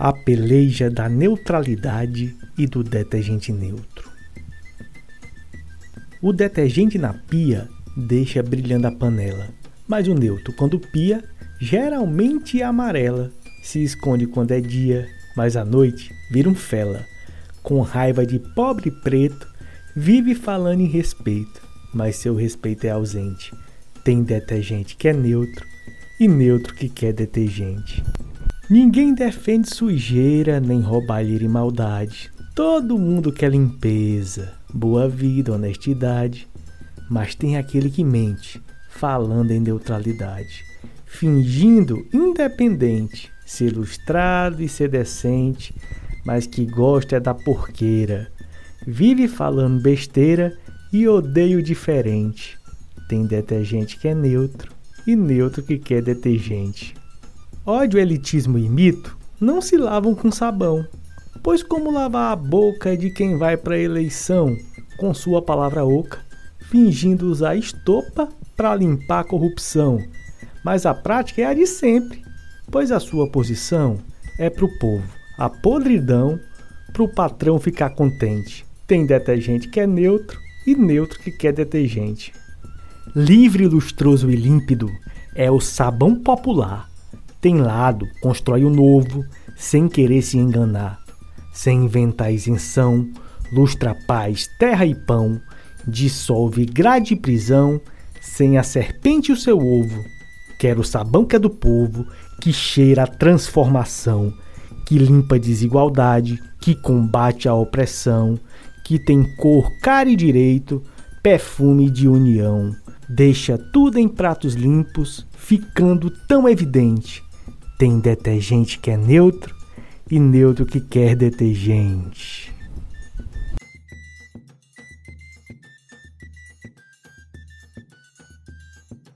a peleja da neutralidade e do detergente neutro. O detergente na pia deixa brilhando a panela, mas o neutro, quando pia, geralmente é amarela. Se esconde quando é dia, mas à noite vira um fela. Com raiva de pobre preto, vive falando em respeito, mas seu respeito é ausente. Tem detergente que é neutro e neutro que quer detergente. Ninguém defende sujeira, nem roubalheira e maldade. Todo mundo quer limpeza, boa vida, honestidade. Mas tem aquele que mente, falando em neutralidade, fingindo independente, ser ilustrado e ser decente, mas que gosta é da porqueira. Vive falando besteira e odeia o diferente. Tem detergente que é neutro e neutro que quer detergente. Ódio, elitismo e mito não se lavam com sabão, pois como lavar a boca de quem vai para a eleição com sua palavra oca, fingindo usar estopa para limpar a corrupção, mas a prática é a de sempre, pois a sua posição é para o povo, a podridão para o patrão ficar contente. Tem detergente que é neutro e neutro que quer detergente. Livre, lustroso e límpido é o sabão popular tem lado, constrói o novo, sem querer se enganar, sem inventar isenção, lustra paz, terra e pão, dissolve grade e prisão, sem a serpente o seu ovo. Quer o sabão que é do povo, que cheira a transformação, que limpa a desigualdade, que combate a opressão, que tem cor, cara e direito, perfume de união. Deixa tudo em pratos limpos, ficando tão evidente tem detergente que é neutro e neutro que quer detergente.